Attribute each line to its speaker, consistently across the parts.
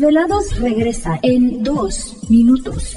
Speaker 1: Desvelados regresa en 2 minutos.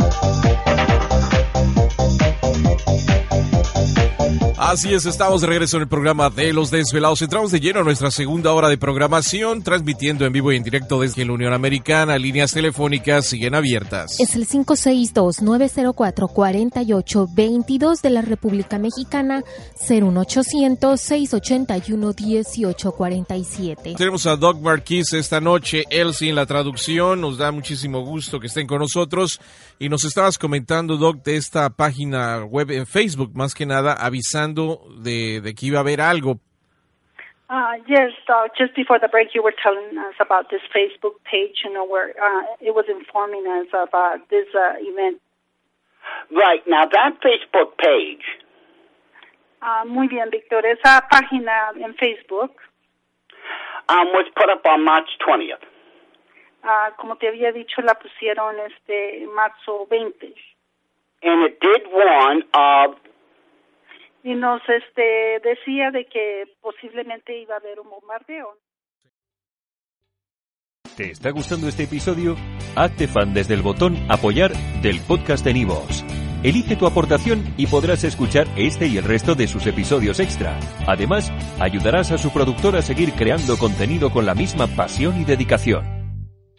Speaker 2: Así es, estamos de regreso en el programa de Los Desvelados. Entramos de lleno a nuestra segunda hora de programación, transmitiendo en vivo y en directo desde la Unión Americana. Líneas telefónicas siguen abiertas.
Speaker 3: Es el 562-904-4822 de la República Mexicana, 01800-681-1847.
Speaker 2: Tenemos a Doc Marquis esta noche, Elsie en la traducción. Nos da muchísimo gusto que estén con nosotros. Y nos estabas comentando, Doc, de esta página web en Facebook, más que nada, avisando de, de que iba a haber algo.
Speaker 4: Uh, yes, uh, just before the break, you were telling us about this Facebook page, you know, where uh, it was informing us about this uh, event.
Speaker 5: Right, now that Facebook page
Speaker 4: Ah, muy bien, Víctor. Esa página en Facebook,
Speaker 5: um, was put up on March 20th.
Speaker 4: ah, como te había dicho, la pusieron este marzo 20
Speaker 5: And it did warn of
Speaker 4: y nos este decía de que posiblemente iba a haber un bombardeo.
Speaker 6: ¿Te está gustando este episodio? Hazte fan desde el botón Apoyar del podcast de Nivos. Elige tu aportación y podrás escuchar este y el resto de sus episodios extra. Además, ayudarás a su productor a seguir creando contenido con la misma pasión y dedicación.